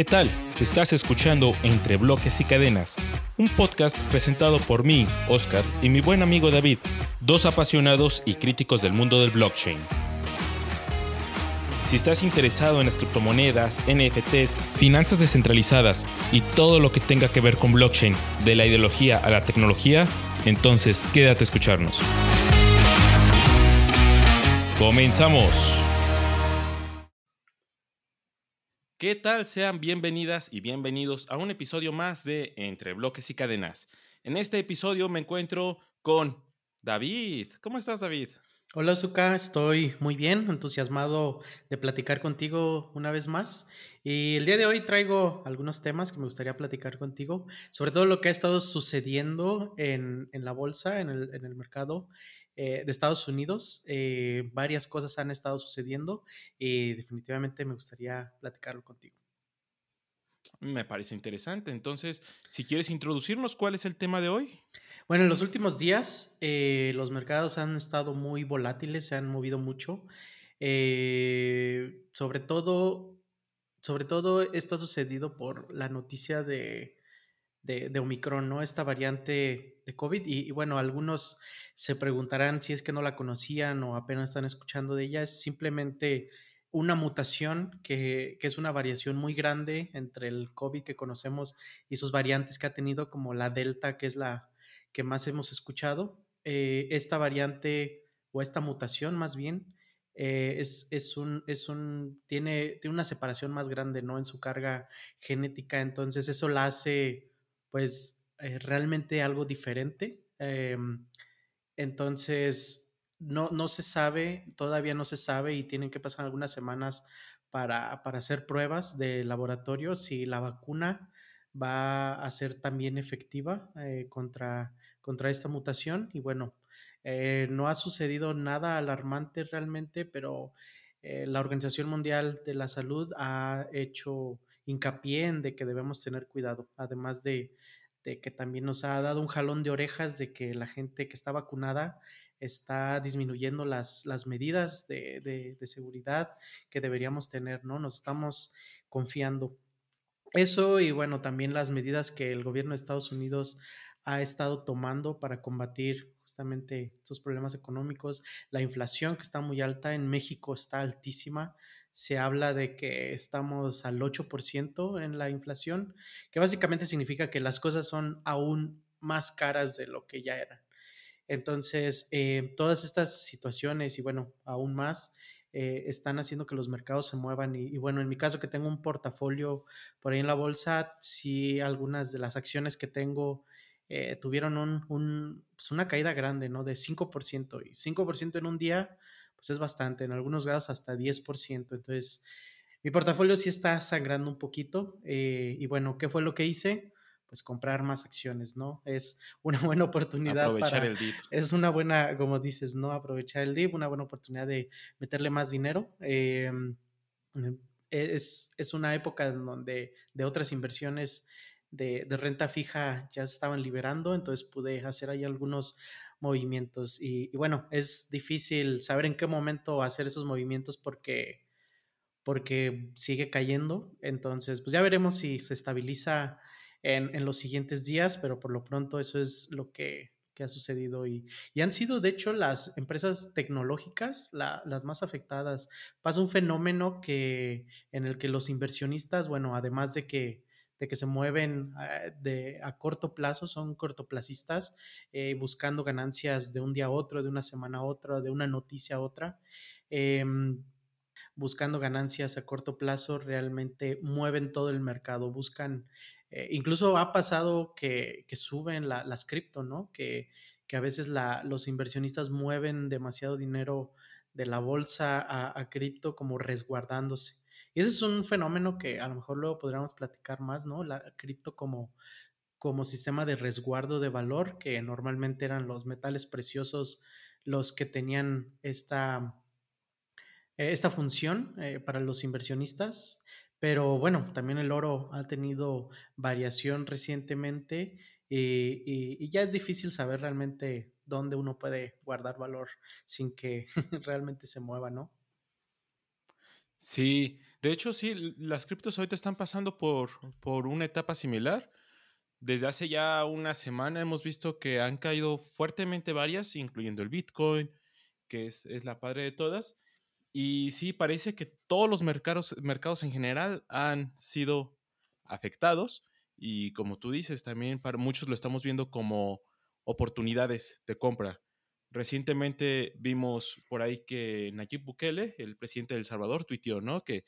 ¿Qué tal? Estás escuchando Entre Bloques y Cadenas, un podcast presentado por mí, Oscar, y mi buen amigo David, dos apasionados y críticos del mundo del blockchain. Si estás interesado en las criptomonedas, NFTs, finanzas descentralizadas y todo lo que tenga que ver con blockchain, de la ideología a la tecnología, entonces quédate a escucharnos. Comenzamos. ¿Qué tal? Sean bienvenidas y bienvenidos a un episodio más de Entre Bloques y Cadenas. En este episodio me encuentro con David. ¿Cómo estás, David? Hola, Zuka. Estoy muy bien, entusiasmado de platicar contigo una vez más. Y el día de hoy traigo algunos temas que me gustaría platicar contigo, sobre todo lo que ha estado sucediendo en, la bolsa, en el, en el mercado eh, de Estados Unidos. Eh, varias cosas han estado sucediendo y definitivamente me gustaría platicarlo contigo. Me parece interesante. Entonces, si quieres introducirnos, ¿cuál es el tema de hoy? Bueno, en los últimos días eh, los mercados han estado muy volátiles, se han movido mucho. sobre todo, sobre todo esto ha sucedido por la noticia de, de, Omicron, ¿no? Esta variante de COVID. Y, bueno, algunos se preguntarán si es que no la conocían o apenas están escuchando de ella. Es simplemente una mutación que, es una variación muy grande entre el COVID que conocemos y sus variantes que ha tenido, como la Delta, que es la que más hemos escuchado. Eh, esta variante o esta mutación más bien eh, es, es, un, es un, tiene, tiene una separación más grande, ¿no? En su carga genética, entonces eso la hace pues eh, realmente algo diferente. Em, entonces, no, no se sabe, todavía no se sabe y tienen que pasar algunas semanas para, hacer pruebas de laboratorio si la vacuna va a ser también efectiva eh, contra, contra esta mutación. Y bueno, eh, no ha sucedido nada alarmante realmente, pero la Organización Mundial de la Salud ha hecho hincapié en de que debemos tener cuidado, además de, que también nos ha dado un jalón de orejas de que la gente que está vacunada está disminuyendo las, las medidas de, seguridad que deberíamos tener, ¿no? Nos estamos confiando. Eso y bueno, también las medidas que el gobierno de Estados Unidos ha estado tomando para combatir justamente estos problemas económicos, la inflación que está muy alta, en México está altísima, se habla de que estamos al 8% en la inflación, que básicamente significa que las cosas son aún más caras de lo que ya eran. Entonces, eh, todas estas situaciones y bueno, aún más, eh, están haciendo que los mercados se muevan. Y, bueno, en mi caso que tengo un portafolio por ahí en la bolsa, sí algunas de las acciones que tengo eh, tuvieron un, pues una caída grande, ¿no? De 5%. Y 5% en un día, pues es bastante, en algunos grados hasta 10%. Entonces, mi portafolio sí está sangrando un poquito. Eh, y bueno, ¿qué fue lo que hice? Pues comprar más acciones, ¿no? Es una buena oportunidad. Aprovechar el dip. Es una buena, como dices, ¿no? Aprovechar el dip, una buena oportunidad de meterle más dinero. Em, es, es, una época en donde de otras inversiones de, de, renta fija ya se estaban liberando, entonces pude hacer ahí algunos movimientos. Y, bueno, es difícil saber en qué momento hacer esos movimientos porque, porque sigue cayendo. Entonces, pues ya veremos si se estabiliza en, en los siguientes días, pero por lo pronto eso es lo que, que ha sucedido. Y, y, han sido, de hecho, las empresas tecnológicas las más afectadas. Pasa un fenómeno que, en el que los inversionistas, bueno, además de que de que se mueven ah, de, a corto plazo, son cortoplacistas, eh, buscando ganancias de un día a otro, de una semana a otra, de una noticia a otra. Em, buscando ganancias a corto plazo, realmente mueven todo el mercado, buscan, eh, incluso ha pasado que, suben las cripto, ¿no? Que, que a veces la, los inversionistas mueven demasiado dinero de la bolsa a, a cripto como resguardándose. Y ese es un fenómeno que a lo mejor luego podríamos platicar más, ¿no? La cripto como, como sistema de resguardo de valor, que normalmente eran los metales preciosos los que tenían esta, esta función eh, para los inversionistas. Pero bueno, también el oro ha tenido variación recientemente y, y, ya es difícil saber realmente dónde uno puede guardar valor sin que realmente se mueva, ¿no? Sí, De hecho, sí, las criptos ahorita están pasando por, por una etapa similar. Desde hace ya una semana hemos visto que han caído fuertemente varias, incluyendo el Bitcoin, que es, es la padre de todas. Y sí, parece que todos los mercados, mercados en general han sido afectados. Y como tú dices, también para muchos lo estamos viendo como oportunidades de compra. Recientemente vimos por ahí que Nayib Bukele, el presidente de El Salvador, tuiteó, ¿no? Que,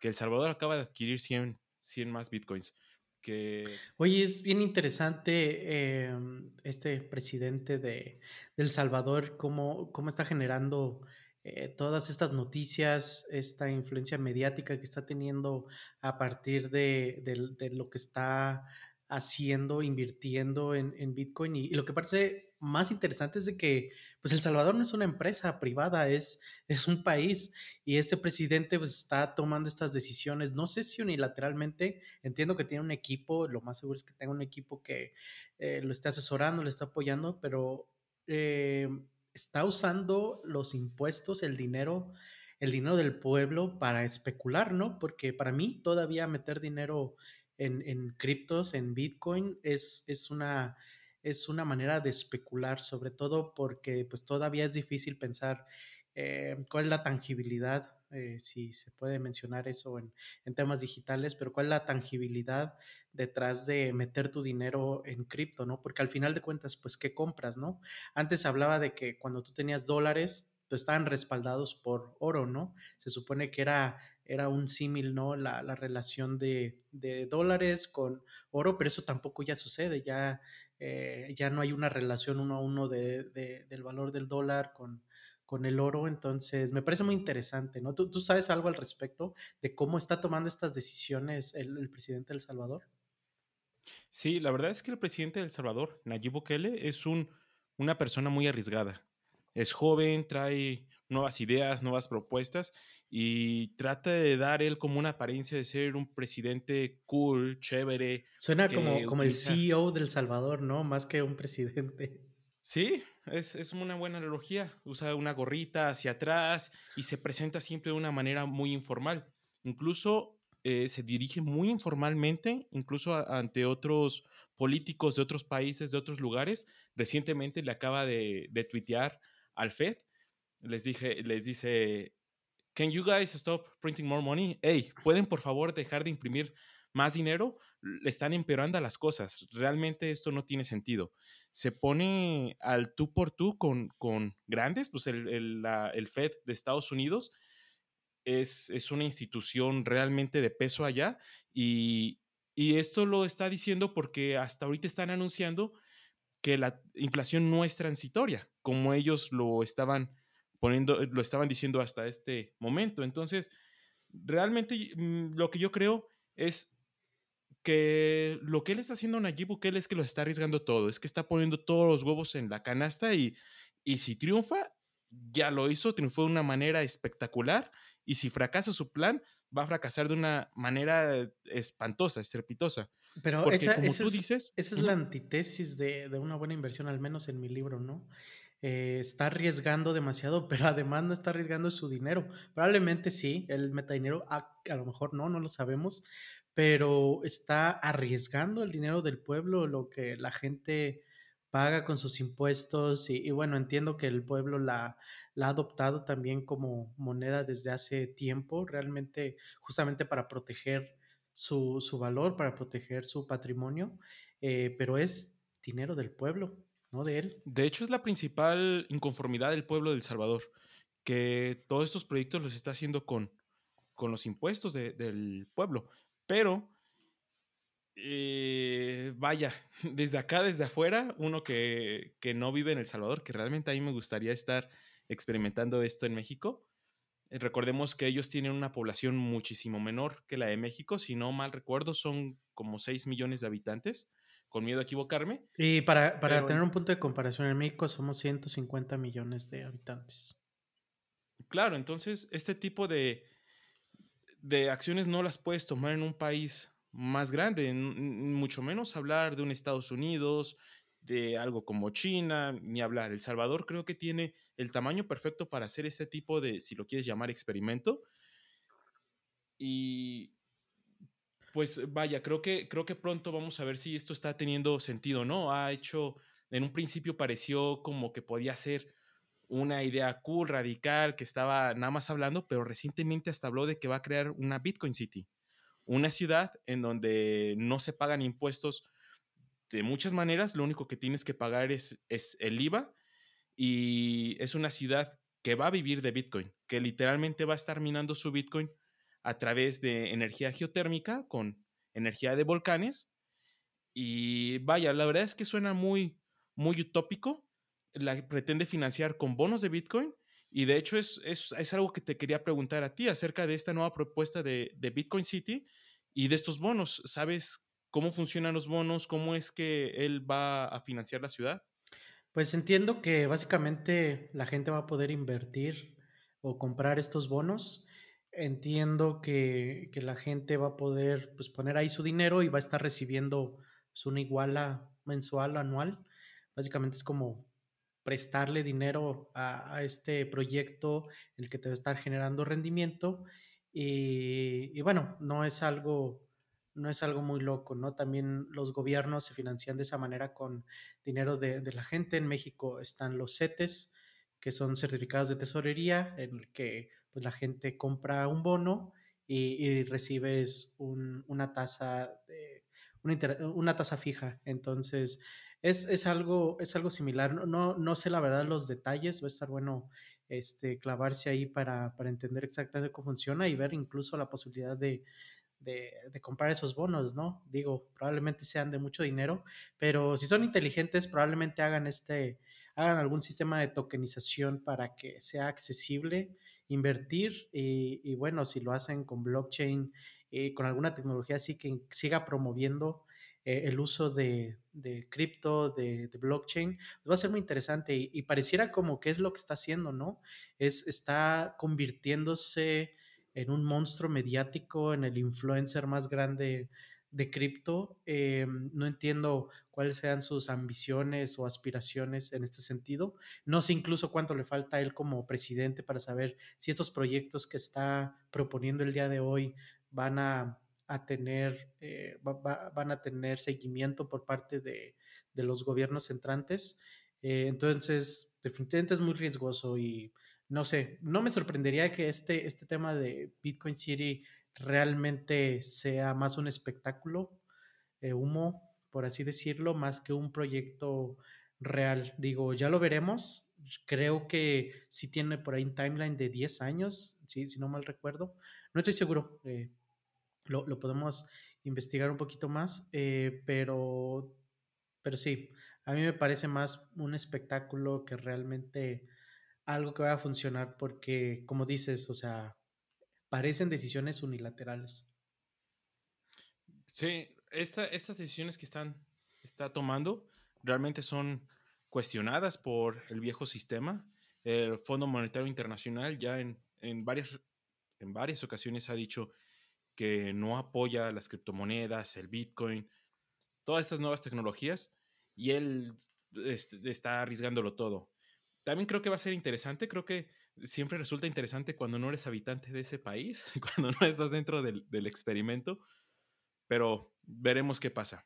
que El Salvador acaba de adquirir 100, 100 más bitcoins. Que... Oye, es bien interesante em, este presidente de, El Salvador, cómo, cómo está generando eh, todas estas noticias, esta influencia mediática que está teniendo a partir de, de lo que está haciendo, invirtiendo en, en Bitcoin. Y, lo que parece más interesante es de que, pues El Salvador no es una empresa privada, es, es un país y este presidente pues, está tomando estas decisiones, no sé si unilateralmente, entiendo que tiene un equipo, lo más seguro es que tenga un equipo que eh, lo esté asesorando, le está apoyando, pero eh, está usando los impuestos, el dinero el dinero del pueblo para especular, ¿no? Porque para mí todavía meter dinero en, criptos, en Bitcoin, es, es, una, es una manera de especular, sobre todo porque pues todavía es difícil pensar eh, cuál es la tangibilidad, eh, si se puede mencionar eso en, en, temas digitales, pero cuál es la tangibilidad detrás de meter tu dinero en cripto, ¿no? Porque al final de cuentas, pues, ¿qué compras, no? Antes hablaba de que cuando tú tenías dólares, pues estaban respaldados por oro, ¿no? Se supone que era era un símil, ¿no? La, relación de, dólares con oro, pero eso tampoco ya sucede, ya, eh, ya no hay una relación uno a uno de, del valor del dólar con, con el oro, entonces me parece muy interesante, ¿no? ¿Tú, sabes algo al respecto de cómo está tomando estas decisiones el, presidente de El Salvador? Sí, la verdad es que el presidente de El Salvador, Nayib Bukele, es un, una persona muy arriesgada. Es joven, trae nuevas ideas, nuevas propuestas y trata de dar él como una apariencia de ser un presidente cool, chévere. Suena como, como el CEO del Salvador, ¿no? Más que un presidente. Sí, es, es, una buena analogía. Usa una gorrita hacia atrás y se presenta siempre de una manera muy informal. Incluso eh, se dirige muy informalmente, incluso ante otros políticos de otros países, de otros lugares. Recientemente le acaba de, de tuitear al FED les dije, les dice, can you guys stop printing more money? Hey, ¿pueden por favor dejar de imprimir más dinero? Le están empeorando las cosas. Realmente esto no tiene sentido. Se pone al tú por tú con, con grandes, pues el, el, el Fed de Estados Unidos es, es, una institución realmente de peso allá y, y esto lo está diciendo porque hasta ahorita están anunciando que la inflación no es transitoria, como ellos lo estaban poniendo, lo estaban diciendo hasta este momento. Entonces, realmente mm, lo que yo creo es que lo que él está haciendo Nayib Bukele es que lo está arriesgando todo, es que está poniendo todos los huevos en la canasta y, y si triunfa, ya lo hizo, triunfó de una manera espectacular y si fracasa su plan, va a fracasar de una manera espantosa, estrepitosa. Pero esa, como tú dices... Esa es la antítesis de, de, una buena inversión, al menos en mi libro, ¿no? Eh, está arriesgando demasiado, pero además no está arriesgando su dinero. Probablemente sí, él meta dinero, a, a, lo mejor no, no lo sabemos, pero está arriesgando el dinero del pueblo, lo que la gente paga con sus impuestos y, bueno, entiendo que el pueblo la, la, ha adoptado también como moneda desde hace tiempo, realmente justamente para proteger su, su valor, para proteger su patrimonio, eh, pero es dinero del pueblo ¿no? De él. De hecho, es la principal inconformidad del pueblo de El Salvador, que todos estos proyectos los está haciendo con, con los impuestos del pueblo. Pero, eh, vaya, desde acá, desde afuera, uno que, que no vive en El Salvador, que realmente a mí me gustaría estar experimentando esto en México. Eh, recordemos que ellos tienen una población muchísimo menor que la de México, si no mal recuerdo, son como 6 millones de habitantes con miedo a equivocarme. Y para, para tener un punto de comparación, en México somos 150 millones de habitantes. Claro, entonces este tipo de, de acciones no las puedes tomar en un país más grande, mucho menos hablar de un Estados Unidos, de algo como China, ni hablar. El Salvador creo que tiene el tamaño perfecto para hacer este tipo de, si lo quieres llamar, experimento. Y pues vaya, creo que, creo que pronto vamos a ver si esto está teniendo sentido, ¿no? Ha hecho, en un principio pareció como que podía ser una idea cool, radical, que estaba nada más hablando, pero recientemente hasta habló de que va a crear una Bitcoin City, una ciudad en donde no se pagan impuestos de muchas maneras, lo único que tienes que pagar es, es el IVA y es una ciudad que va a vivir de Bitcoin, que literalmente va a estar minando su Bitcoin a través de energía geotérmica con energía de volcanes. Y vaya, la verdad es que suena muy, muy utópico. La pretende financiar con bonos de Bitcoin. Y de hecho es, es, algo que te quería preguntar a ti acerca de esta nueva propuesta de, de Bitcoin City y de estos bonos. ¿Sabes cómo funcionan los bonos? ¿Cómo es que él va a financiar la ciudad? Pues entiendo que básicamente la gente va a poder invertir o comprar estos bonos entiendo que, la gente va a poder pues, poner ahí su dinero y va a estar recibiendo pues, una iguala mensual, anual. Básicamente es como prestarle dinero a, este proyecto en el que te va a estar generando rendimiento. Y, bueno, no es algo no es algo muy loco, ¿no? También los gobiernos se financian de esa manera con dinero de, de la gente. En México están los CETES, que son certificados de tesorería, en el que pues la gente compra un bono y, recibes una tasa de, una, tasa fija. Entonces, es, algo, es algo similar. No, no, sé la verdad los detalles, va a estar bueno este, clavarse ahí para, entender exactamente cómo funciona y ver incluso la posibilidad de, de, comprar esos bonos, ¿no? Digo, probablemente sean de mucho dinero, pero si son inteligentes, probablemente hagan este, hagan algún sistema de tokenización para que sea accesible invertir y, bueno, si lo hacen con blockchain, y con alguna tecnología así que siga promoviendo eh, el uso de, cripto, de, blockchain, pues va a ser muy interesante y, pareciera como que es lo que está haciendo, ¿no? Es, está convirtiéndose en un monstruo mediático, en el influencer más grande de cripto. Eh, no entiendo cuáles sean sus ambiciones o aspiraciones en este sentido. No sé incluso cuánto le falta a él como presidente para saber si estos proyectos que está proponiendo el día de hoy van a, tener, eh, van a tener seguimiento por parte de, los gobiernos entrantes. Eh, entonces, definitivamente es muy riesgoso y no sé, no me sorprendería que este, este tema de Bitcoin City realmente sea más un espectáculo, eh, humo, por así decirlo, más que un proyecto real. Digo, ya lo veremos. Creo que sí tiene por ahí un timeline de 10 años, si no mal recuerdo. No estoy seguro. Eh, lo, podemos investigar un poquito más, eh, pero, pero sí, a mí me parece más un espectáculo que realmente algo que va a funcionar porque, como dices, o sea, parecen decisiones unilaterales. Sí, estas decisiones que están está tomando realmente son cuestionadas por el viejo sistema. El Fondo Monetario Internacional ya en, varias, en varias ocasiones ha dicho que no apoya las criptomonedas, el Bitcoin, todas estas nuevas tecnologías y él este, está arriesgándolo todo. También creo que va a ser interesante, creo que siempre resulta interesante cuando no eres habitante de ese país, cuando no estás dentro del, experimento, pero veremos qué pasa.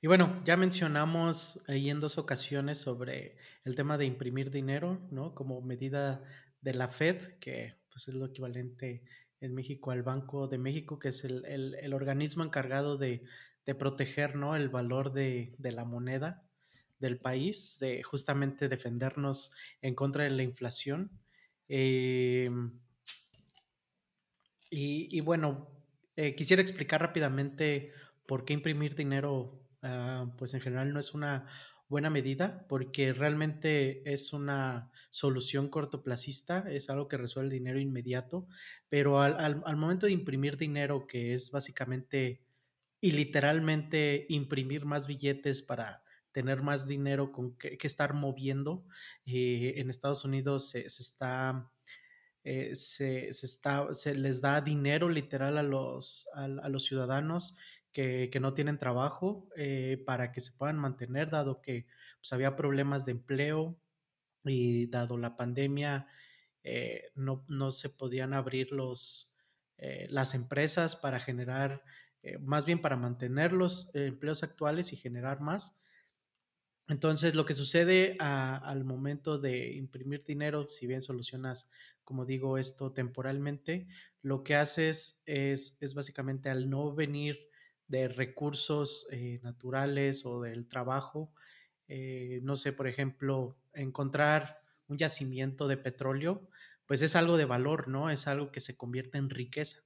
Y bueno, ya mencionamos ahí en dos ocasiones sobre el tema de imprimir dinero, ¿no? Como medida de la Fed, que pues es lo equivalente en México al Banco de México, que es el, organismo encargado de, proteger, ¿no? El valor de, de, la moneda del país, de justamente defendernos en contra de la inflación. Em, y, bueno, eh, quisiera explicar rápidamente por qué imprimir dinero, ah, pues en general no es una buena medida, porque realmente es una solución cortoplacista, es algo que resuelve el dinero inmediato, pero al, momento de imprimir dinero, que es básicamente y literalmente imprimir más billetes para tener más dinero con que, estar moviendo. Eh, en Estados Unidos se, está, eh, se, está, se les da dinero literal a los, a, los ciudadanos que, no tienen trabajo eh, para que se puedan mantener, dado que pues, había problemas de empleo y dado la pandemia no, no, se podían abrir los, eh, las empresas para generar, eh, más bien para mantener los empleos actuales y generar más. Entonces, lo que sucede al momento de imprimir dinero, si bien solucionas, como digo, esto temporalmente, lo que haces es, es básicamente al no venir de recursos eh, naturales o del trabajo, eh, no sé, por ejemplo, encontrar un yacimiento de petróleo, pues es algo de valor, ¿no? Es algo que se convierte en riqueza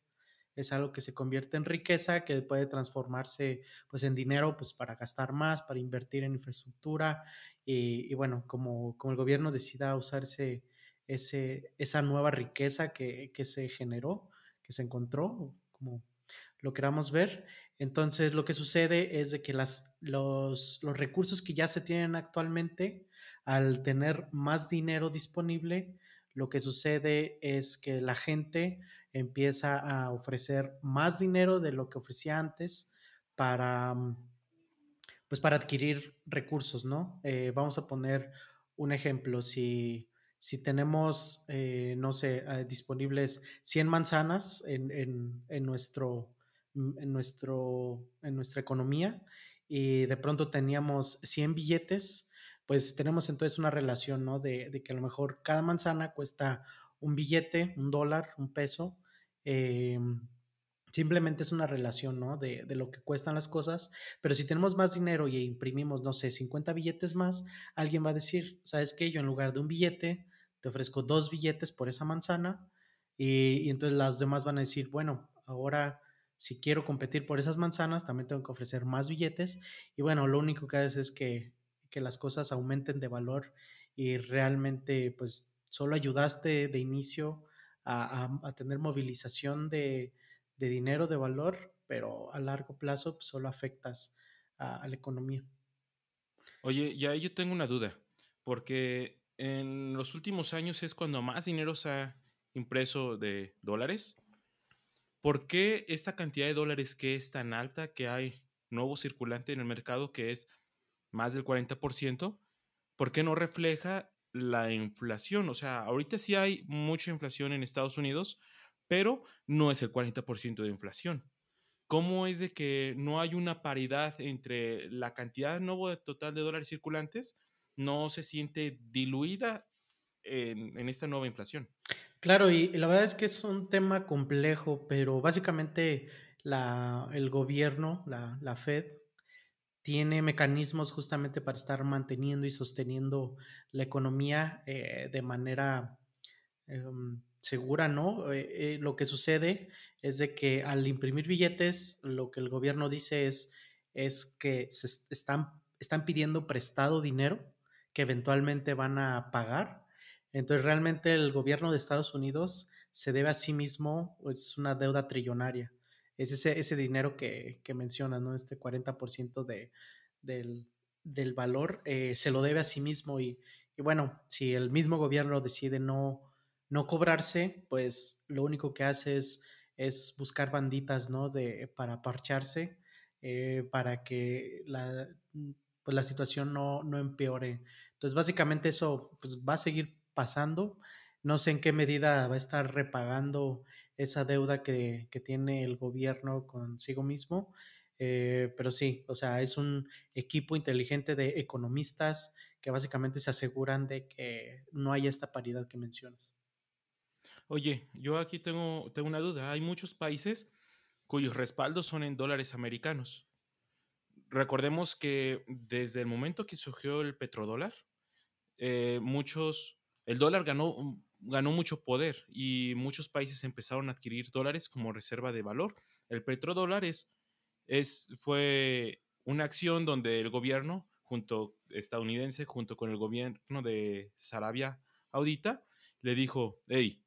es algo que se convierte en riqueza, que puede transformarse pues en dinero pues para gastar más, para invertir en infraestructura y, bueno, como, como el gobierno decida usarse ese, esa nueva riqueza que, que, se generó, que se encontró, como lo queramos ver. Entonces lo que sucede es de que las, los, los recursos que ya se tienen actualmente, al tener más dinero disponible, lo que sucede es que la gente empieza a ofrecer más dinero de lo que ofrecía antes para, mm, pues para adquirir recursos, ¿no? Eh, vamos a poner un ejemplo, si, si tenemos, eh, no sé, eh, disponibles 100 manzanas en, en, nuestro, mm, en, nuestro, en nuestra economía y de pronto teníamos 100 billetes, pues tenemos entonces una relación, ¿no? De que a lo mejor cada manzana cuesta un billete, un dólar, un peso, Em, simplemente es una relación, ¿no? De, de, lo que cuestan las cosas, pero si tenemos más dinero y imprimimos, no sé, 50 billetes más, alguien va a decir, ¿sabes qué? Yo en lugar de un billete, te ofrezco dos billetes por esa manzana y, y entonces las demás van a decir, bueno, ahora si quiero competir por esas manzanas, también tengo que ofrecer más billetes y bueno, lo único que hace es que, que las cosas aumenten de valor y realmente pues solo ayudaste de inicio a, tener movilización de, dinero, de valor, pero a largo plazo pues, solo afectas a, la economía. Oye, ya yo tengo una duda, porque en los últimos años es cuando más dinero se ha impreso de dólares. ¿Por qué esta cantidad de dólares que es tan alta que hay nuevo circulante en el mercado que es más del 40%? ¿Por qué no refleja la inflación. O sea, ahorita sí hay mucha inflación en Estados Unidos, pero no es el 40% de inflación. ¿Cómo es de que no hay una paridad entre la cantidad nuevo total de dólares circulantes? No se siente diluida en, esta nueva inflación. Claro, y, la verdad es que es un tema complejo, pero básicamente la, el gobierno, la, la Fed, tiene mecanismos justamente para estar manteniendo y sosteniendo la economía eh, de manera em, segura, ¿no? Eh, eh, lo que sucede es de que al imprimir billetes, lo que el gobierno dice es, es que se están, están pidiendo prestado dinero que eventualmente van a pagar. Entonces, realmente el gobierno de Estados Unidos se debe a sí mismo, es una deuda trillonaria es ese, ese dinero que, que mencionas, ¿no? Este 40% de, del, del, valor eh, se lo debe a sí mismo y, y, bueno, si el mismo gobierno decide no, no cobrarse, pues lo único que hace es, es buscar banditas, ¿no? De, para parcharse, eh, para que la, pues la situación no, no empeore. Entonces, básicamente eso pues, va a seguir pasando. No sé en qué medida va a estar repagando esa deuda que, tiene el gobierno consigo mismo. Eh, pero sí, o sea, es un equipo inteligente de economistas que básicamente se aseguran de que no haya esta paridad que mencionas. Oye, yo aquí tengo, tengo una duda. Hay muchos países cuyos respaldos son en dólares americanos. Recordemos que desde el momento que surgió el petrodólar, eh, muchos, el dólar ganó ganó mucho poder y muchos países empezaron a adquirir dólares como reserva de valor. El petrodólar es, es, fue una acción donde el gobierno junto estadounidense, junto con el gobierno de Sarabia Audita, le dijo, hey,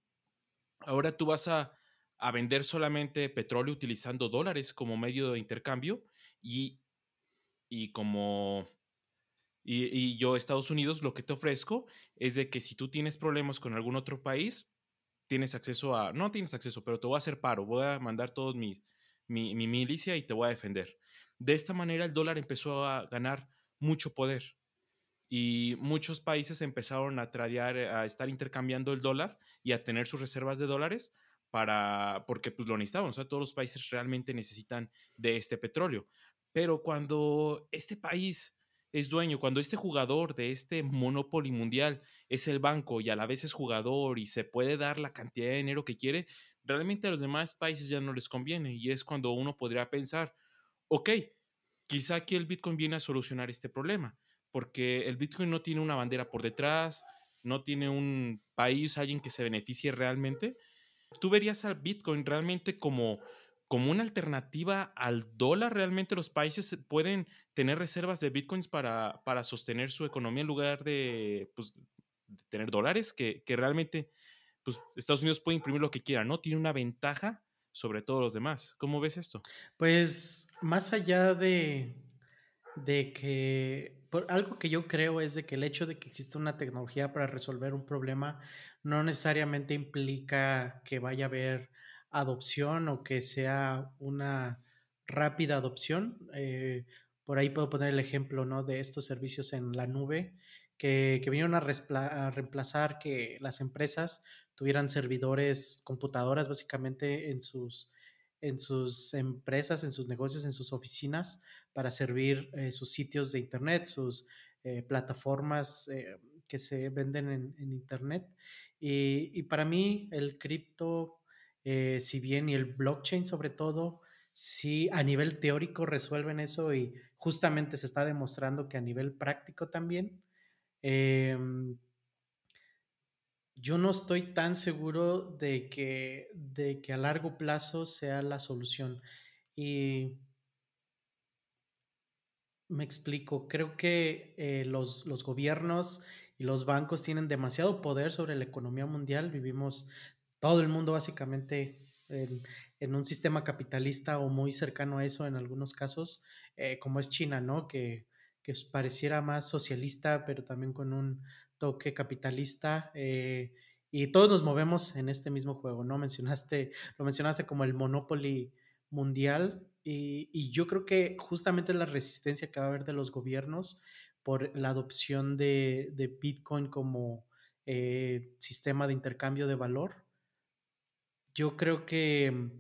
ahora tú vas a, a vender solamente petróleo utilizando dólares como medio de intercambio y, y como y, yo, Estados Unidos, lo que te ofrezco es de que si tú tienes problemas con algún otro país, tienes acceso a, no tienes acceso, pero te voy a hacer paro, voy a mandar todos mi, mi, milicia y te voy a defender. De esta manera el dólar empezó a ganar mucho poder y muchos países empezaron a tradear, a estar intercambiando el dólar y a tener sus reservas de dólares para, porque pues lo necesitamos, o sea, todos los países realmente necesitan de este petróleo. Pero cuando este país es dueño, cuando este jugador de este Monopoly mundial es el banco y a la vez es jugador y se puede dar la cantidad de dinero que quiere, realmente a los demás países ya no les conviene y es cuando uno podría pensar, ok, quizá aquí el Bitcoin viene a solucionar este problema, porque el Bitcoin no tiene una bandera por detrás, no tiene un país, alguien que se beneficie realmente. ¿Tú verías al Bitcoin realmente como, como una alternativa al dólar? ¿Realmente los países pueden tener reservas de Bitcoins para, para sostener su economía en lugar de, pues, tener dólares? Que, que realmente pues, Estados Unidos puede imprimir lo que quiera, ¿no? Tiene una ventaja sobre todos los demás. ¿Cómo ves esto? Pues más allá de, de que, algo que yo creo es de que el hecho de que exista una tecnología para resolver un problema no necesariamente implica que vaya a haber adopción o que sea una rápida adopción. Eh, por ahí puedo poner el ejemplo ¿no? de estos servicios en la nube que, que vinieron a, reemplazar que las empresas tuvieran servidores, computadoras básicamente en sus, en sus empresas, en sus negocios, en sus oficinas para servir eh, sus sitios de Internet, sus eh, plataformas que se venden en, en Internet. Y, y, para mí el cripto, eh, si bien y el blockchain sobre todo, sí a nivel teórico resuelven eso y justamente se está demostrando que a nivel práctico también. Eh, yo no estoy tan seguro de que, de que a largo plazo sea la solución. Y me explico, creo que eh, los, los, gobiernos y los bancos tienen demasiado poder sobre la economía mundial. Vivimos todo el mundo básicamente en, un sistema capitalista o muy cercano a eso en algunos casos, eh, como es China, ¿no? Que, pareciera más socialista, pero también con un toque capitalista. Eh, y todos nos movemos en este mismo juego, ¿no? Mencionaste, lo mencionaste como el Monopoly mundial y, y, yo creo que justamente la resistencia que va a haber de los gobiernos por la adopción de, de Bitcoin como eh, sistema de intercambio de valor. Yo creo que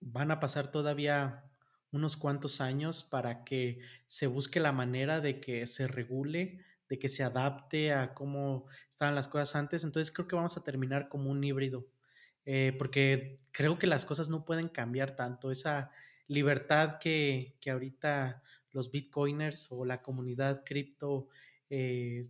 van a pasar todavía unos cuantos años para que se busque la manera de que se regule de que se adapte a cómo estaban las cosas antes. Entonces creo que vamos a terminar como un híbrido, eh, porque creo que las cosas no pueden cambiar tanto. Esa libertad que, que ahorita los bitcoiners o la comunidad cripto eh,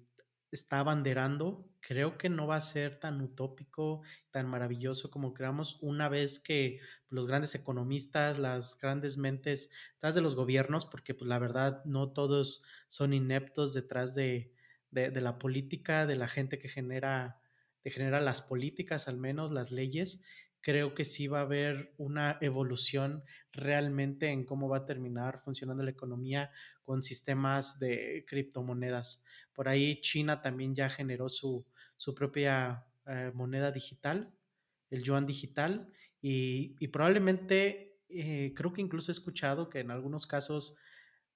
está abanderando, creo que no va a ser tan utópico, tan maravilloso como creamos una vez que los grandes economistas, las grandes mentes detrás de los gobiernos, porque pues, la verdad no todos son ineptos detrás de, de, de, la política, de la gente que genera, que genera las políticas, al menos las leyes, creo que sí va a haber una evolución realmente en cómo va a terminar funcionando la economía con sistemas de criptomonedas. Por ahí China también ya generó su, su propia eh, moneda digital, el yuan digital, y, probablemente eh, creo que incluso he escuchado que en algunos casos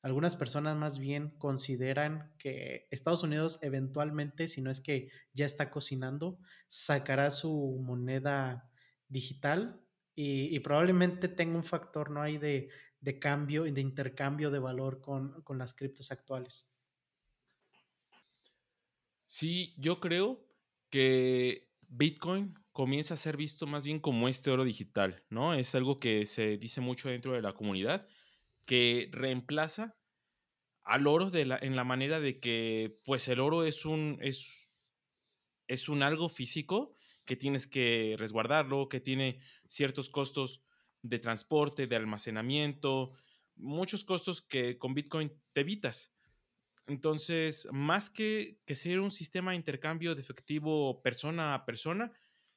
algunas personas más bien consideran que Estados Unidos eventualmente, si no es que ya está cocinando, sacará su moneda digital y, probablemente tenga un factor no hay de, cambio y de intercambio de valor con, con, las criptos actuales. Sí, yo creo que Bitcoin comienza a ser visto más bien como este oro digital, ¿no? Es algo que se dice mucho dentro de la comunidad, que reemplaza al oro en la manera de que, pues el oro es un, es, es un algo físico que tienes que resguardarlo, que tiene ciertos costos de transporte, de almacenamiento, muchos costos que con Bitcoin te evitas. Entonces, más que, que ser un sistema de intercambio de efectivo persona a persona,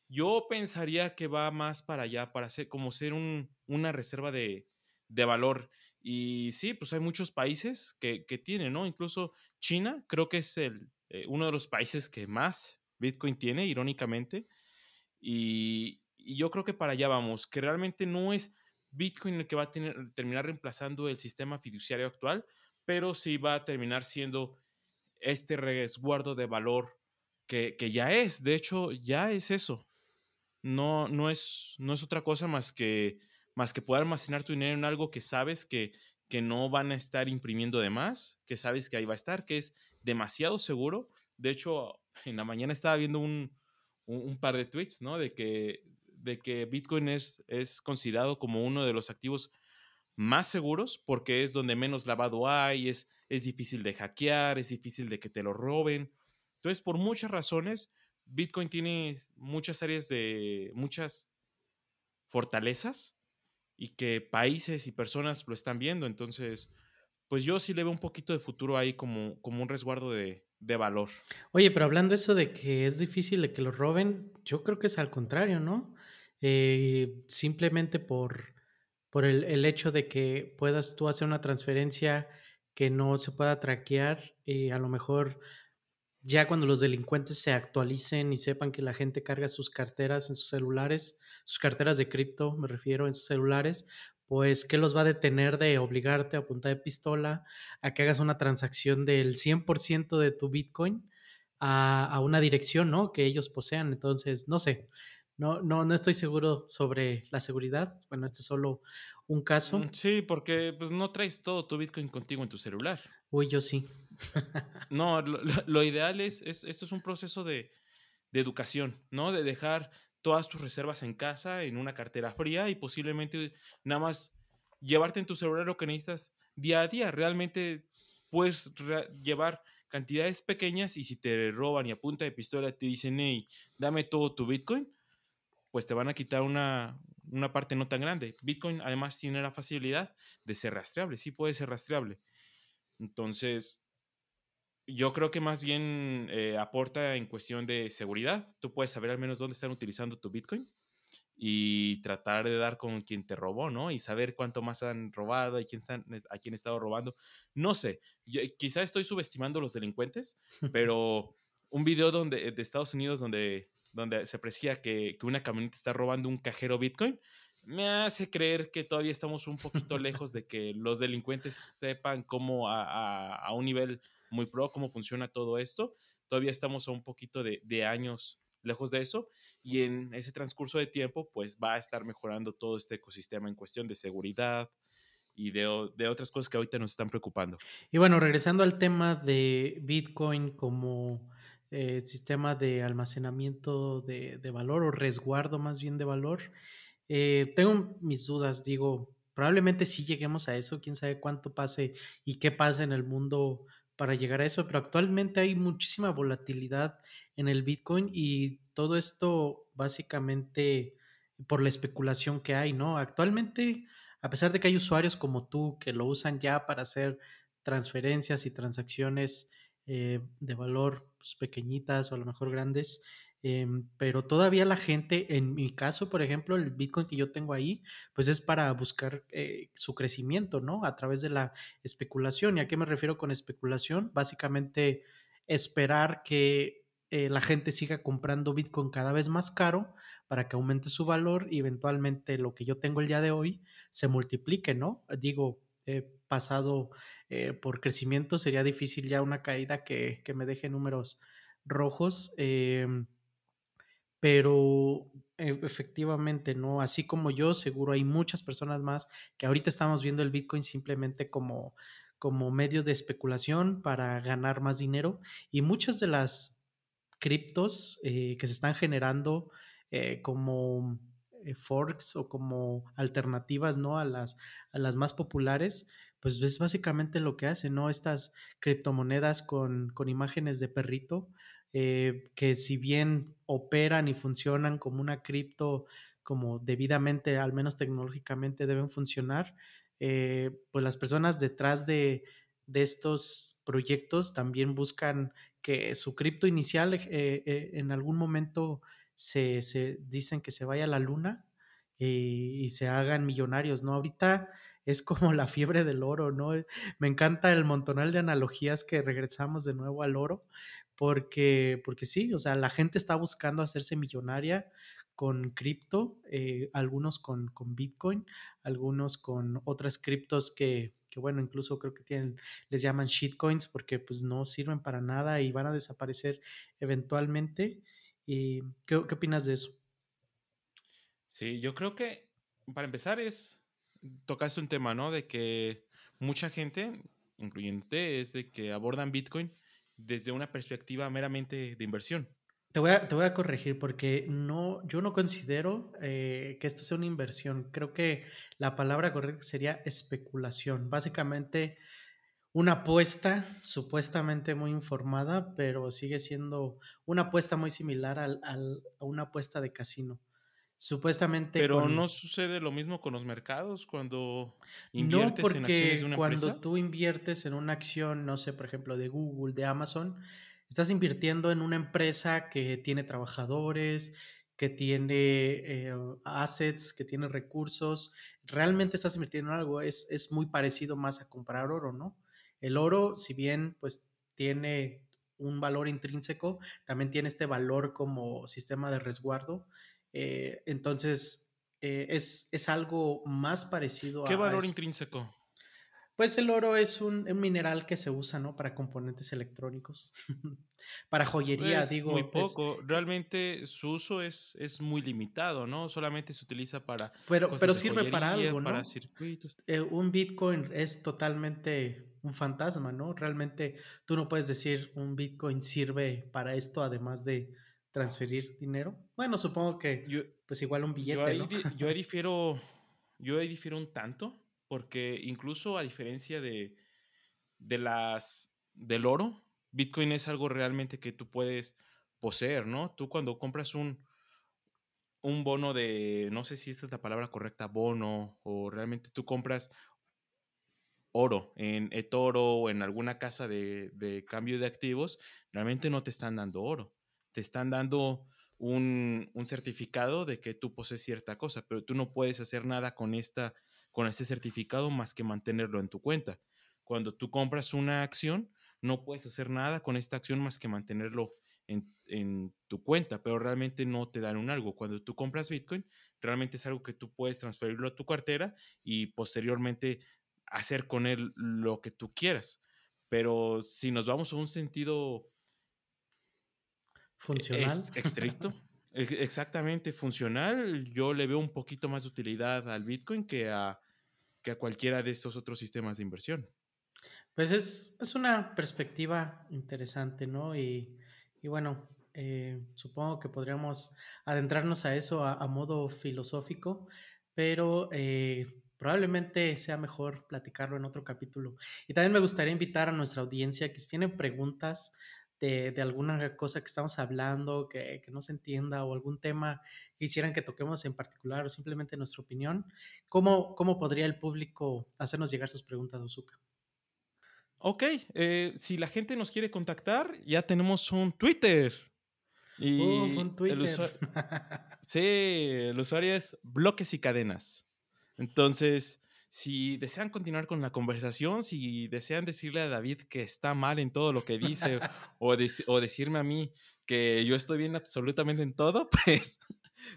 yo pensaría que va más para allá, para ser como ser un, una reserva de, de, valor. Y sí, pues hay muchos países que, que tienen, ¿no? Incluso China, creo que es el, eh, uno de los países que más Bitcoin tiene, irónicamente. Y, yo creo que para allá vamos, que realmente no es Bitcoin el que va a terminar reemplazando el sistema fiduciario actual, pero sí va a terminar siendo este resguardo de valor que, que ya es, de hecho, ya es eso. no, no, es, no es otra cosa más que, más que poder almacenar tu dinero en algo que sabes que, que no van a estar imprimiendo de más, que sabes que ahí va a estar, que es demasiado seguro. De hecho, en la mañana estaba viendo un, un, par de tweets, ¿no? De que, de que Bitcoin es, es considerado como uno de los activos más seguros porque es donde menos lavado hay, es, es difícil de hackear, es difícil de que te lo roben. Entonces, por muchas razones, Bitcoin tiene muchas áreas de muchas fortalezas y que países y personas lo están viendo. Entonces, pues yo sí le veo un poquito de futuro ahí como, como un resguardo de, valor. Oye, pero hablando eso de que es difícil de que lo roben, yo creo que es al contrario, ¿no? Eh, simplemente por, por el, el, hecho de que puedas tú hacer una transferencia que no se pueda traquear, y a lo mejor ya cuando los delincuentes se actualicen y sepan que la gente carga sus carteras en sus celulares, sus carteras de cripto, me refiero, en sus celulares, pues, ¿qué los va a detener de obligarte a punta de pistola a que hagas una transacción del 100% de tu Bitcoin a, a, una dirección, ¿no? Que ellos posean. Entonces, no sé, no, no, no estoy seguro sobre la seguridad. Bueno, este es solo un caso. Mm, sí, porque pues no traes todo tu Bitcoin contigo en tu celular. Uy, yo sí. no, lo, ideal es, esto es un proceso de, de educación, ¿no? De dejar todas tus reservas en casa, en una cartera fría y posiblemente nada más llevarte en tu celular lo que necesitas día a día. Realmente puedes llevar cantidades pequeñas y si te roban y a punta de pistola te dicen, hey, dame todo tu Bitcoin, pues te van a quitar una, una parte no tan grande. Bitcoin además tiene la facilidad de ser rastreable, sí puede ser rastreable. Entonces, yo creo que más bien eh, aporta en cuestión de seguridad. Tú puedes saber al menos dónde están utilizando tu Bitcoin y tratar de dar con quien te robó, ¿no? Y saber cuánto más han robado y quién están, a quién estado robando. No sé, quizá estoy subestimando a los delincuentes, pero un video donde, de Estados Unidos donde, donde se aprecia que, que una camioneta está robando un cajero Bitcoin, me hace creer que todavía estamos un poquito lejos de que los delincuentes sepan cómo a, a, un nivel muy pro cómo funciona todo esto. Todavía estamos a un poquito de, años lejos de eso y en ese transcurso de tiempo pues va a estar mejorando todo este ecosistema en cuestión de seguridad y de, de otras cosas que ahorita nos están preocupando. Y bueno, regresando al tema de Bitcoin como eh, sistema de almacenamiento de, de valor o resguardo más bien de valor. Eh, tengo mis dudas, digo, probablemente sí lleguemos a eso, quién sabe cuánto pase y qué pasa en el mundo para llegar a eso, pero actualmente hay muchísima volatilidad en el Bitcoin y todo esto básicamente por la especulación que hay, ¿no? Actualmente, a pesar de que hay usuarios como tú que lo usan ya para hacer transferencias y transacciones eh, de valor pues, pequeñitas o a lo mejor grandes, Em, pero todavía la gente, en mi caso, por ejemplo, el Bitcoin que yo tengo ahí, pues es para buscar eh, su crecimiento, ¿no? A través de la especulación. ¿Y a qué me refiero con especulación? Básicamente esperar que eh, la gente siga comprando Bitcoin cada vez más caro para que aumente su valor y eventualmente lo que yo tengo el día de hoy se multiplique, ¿no? Digo, pasado eh, por crecimiento, sería difícil ya una caída que, que me deje números rojos. Eh, pero e, efectivamente, ¿no? Así como yo, seguro hay muchas personas más que ahorita estamos viendo el Bitcoin simplemente como, como medio de especulación para ganar más dinero y muchas de las criptos eh, que se están generando eh, como eh, forks o como alternativas, ¿no? A las, a las más populares, pues es básicamente lo que hacen, ¿no? Estas criptomonedas con, con imágenes de perrito, eh, que si bien operan y funcionan como una cripto, como debidamente, al menos tecnológicamente, deben funcionar, eh, pues las personas detrás de, estos proyectos también buscan que su cripto inicial eh, en algún momento se, dicen que se vaya a la luna y, se hagan millonarios, ¿no? Ahorita es como la fiebre del oro, ¿no? Me encanta el montonal de analogías que regresamos de nuevo al oro, porque, porque sí, o sea, la gente está buscando hacerse millonaria con cripto, eh, algunos con, con, Bitcoin, algunos con otras criptos que, que, bueno, incluso creo que tienen, les llaman shitcoins porque pues no sirven para nada y van a desaparecer eventualmente. ¿Y qué, qué opinas de eso? Sí, yo creo que para empezar es, tocaste un tema, ¿no? De que mucha gente, incluyente, es de que abordan Bitcoin desde una perspectiva meramente de inversión. Te voy a, te voy a corregir porque no, yo no considero eh, que esto sea una inversión. Creo que la palabra correcta sería especulación. Básicamente una apuesta supuestamente muy informada, pero sigue siendo una apuesta muy similar al, a una apuesta de casino. Supuestamente. Pero no sucede lo mismo con los mercados cuando inviertes en acciones de una cuando tú inviertes en una acción, no sé, por ejemplo, de Google, de Amazon, estás invirtiendo en una empresa que tiene trabajadores, que tiene eh, assets, que tiene recursos. Realmente estás invirtiendo en algo. Es, es muy parecido más a comprar oro, ¿no? El oro, si bien pues tiene un valor intrínseco, también tiene este valor como sistema de resguardo eh, entonces, eh, es, es, algo más parecido a... ¿Qué valor intrínseco? Pues el oro es un, mineral que se usa, ¿no? Para componentes electrónicos. para joyería, pues, digo. Muy poco. Realmente su uso es, es muy limitado, ¿no? Solamente se utiliza para. Pero, pero sirve para algo, ¿no? Para circuitos. Eh, un Bitcoin es totalmente un fantasma, ¿no? Realmente tú no puedes decir un Bitcoin sirve para esto, además de transferir dinero. Bueno, supongo que yo, pues igual un billete. Yo ahí, ¿no? yo difiero, yo ahí difiero un tanto, porque incluso a diferencia de, de las del oro, Bitcoin es algo realmente que tú puedes poseer, ¿no? Tú cuando compras un, un bono de, no sé si esta es la palabra correcta, bono, o realmente tú compras oro en eToro o en alguna casa de, de cambio de activos, realmente no te están dando oro te están dando un, certificado de que tú posees cierta cosa, pero tú no puedes hacer nada con, esta, con este certificado más que mantenerlo en tu cuenta. Cuando tú compras una acción, no puedes hacer nada con esta acción más que mantenerlo en, en, tu cuenta, pero realmente no te dan un algo. Cuando tú compras Bitcoin, realmente es algo que tú puedes transferirlo a tu cartera y posteriormente hacer con él lo que tú quieras. Pero si nos vamos a un sentido Funcional. Es estricto. Exactamente, funcional. Yo le veo un poquito más de utilidad al Bitcoin que a, que a cualquiera de estos otros sistemas de inversión. Pues es, es una perspectiva interesante, ¿no? Y, y bueno, eh, supongo que podríamos adentrarnos a eso a, modo filosófico, pero eh, probablemente sea mejor platicarlo en otro capítulo. Y también me gustaría invitar a nuestra audiencia que si tienen preguntas de, alguna cosa que estamos hablando, que, no se entienda o algún tema que quisieran que toquemos en particular o simplemente nuestra opinión, ¿cómo, cómo podría el público hacernos llegar sus preguntas, Ozuka? Ok, eh, si la gente nos quiere contactar, ya tenemos un Twitter. Y un Twitter. sí, el usuario es bloques y cadenas. Entonces, si desean continuar con la conversación, si desean decirle a David que está mal en todo lo que dice o, o, decirme a mí que yo estoy bien absolutamente en todo, pues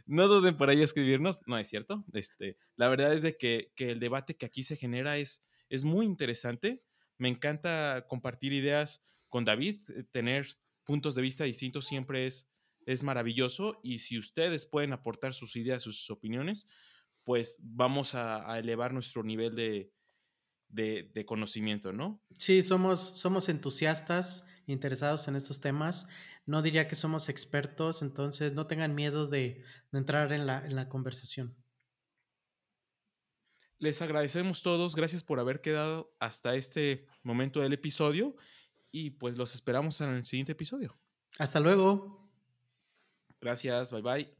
no duden por ahí escribirnos. No es cierto. Este, la verdad es de que, que, el debate que aquí se genera es, es muy interesante. Me encanta compartir ideas con David, eh, tener puntos de vista distintos siempre es, es maravilloso y si ustedes pueden aportar sus ideas, sus opiniones, pues vamos a, elevar nuestro nivel de, de, conocimiento, ¿no? Sí, somos, somos entusiastas, interesados en estos temas. No diría que somos expertos, entonces no tengan miedo de, entrar en la, en la conversación. Les agradecemos todos, gracias por haber quedado hasta este momento del episodio y pues los esperamos en el siguiente episodio. Hasta luego. Gracias, bye bye.